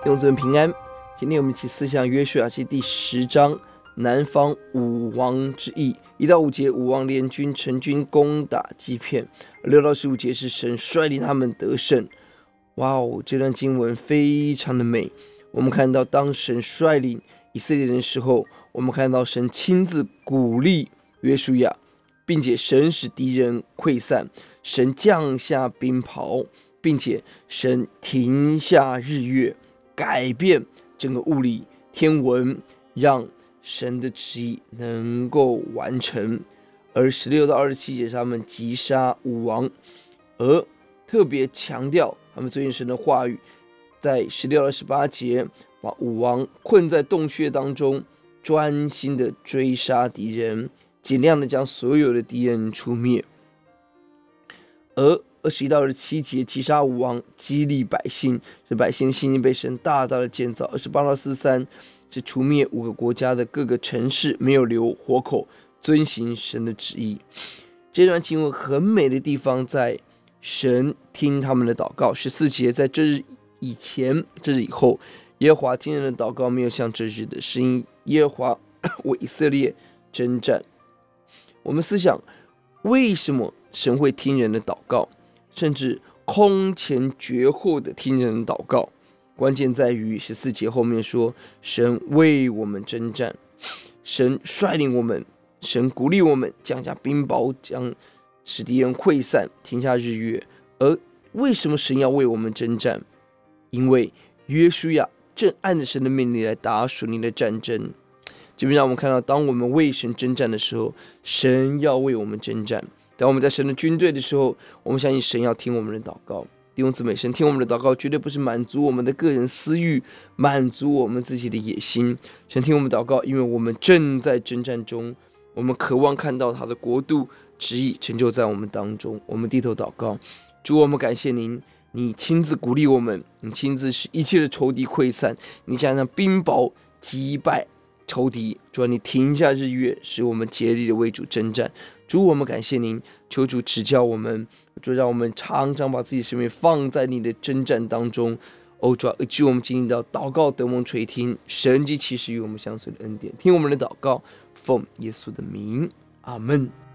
弟兄姊妹平安。今天我们一起思想约书亚记第十章南方五王之役。一到五节，五王联军成军攻打基片；六到十五节是神率领他们得胜。哇哦，这段经文非常的美。我们看到当神率领以色列人的时候，我们看到神亲自鼓励约书亚，并且神使敌人溃散，神降下冰雹。并且神停下日月，改变整个物理天文，让神的旨意能够完成。而十六到二十七节，他们击杀武王，而特别强调他们遵行神的话语，在十六到十八节，把武王困在洞穴当中，专心的追杀敌人，尽量的将所有的敌人除灭，而。二十一到二十七节，击杀五王，激励百姓，使百姓的信心被神大大的建造。二十八到四三，是除灭五个国家的各个城市，没有留活口，遵行神的旨意。这段经文很美的地方，在神听他们的祷告。十四节，在这日以前，这日以后，耶和华听人的祷告，没有像这日的，声音耶和华为以色列征战。我们思想，为什么神会听人的祷告？甚至空前绝后的听人祷告，关键在于十四节后面说：“神为我们征战，神率领我们，神鼓励我们，降下冰雹，将使敌人溃散，停下日月。而为什么神要为我们征战？因为约书亚正按着神的命令来打属灵的战争。这边让我们看到，当我们为神征战的时候，神要为我们征战。”当我们在神的军队的时候，我们相信神要听我们的祷告。弟兄姊妹，神听我们的祷告，绝对不是满足我们的个人私欲，满足我们自己的野心。神听我们祷告，因为我们正在征战中，我们渴望看到他的国度旨意成就在我们当中。我们低头祷告，主，我们感谢您，你亲自鼓励我们，你亲自使一切的仇敌溃散，你将让冰雹击败仇敌。主啊，你停下日月，使我们竭力的为主征战。主，我们感谢您，求主指教我们，主让我们常常把自己生命放在你的征战当中。哦，主，主，我们经历到祷告得蒙垂听，神迹奇事与我们相随的恩典，听我们的祷告，奉耶稣的名，阿门。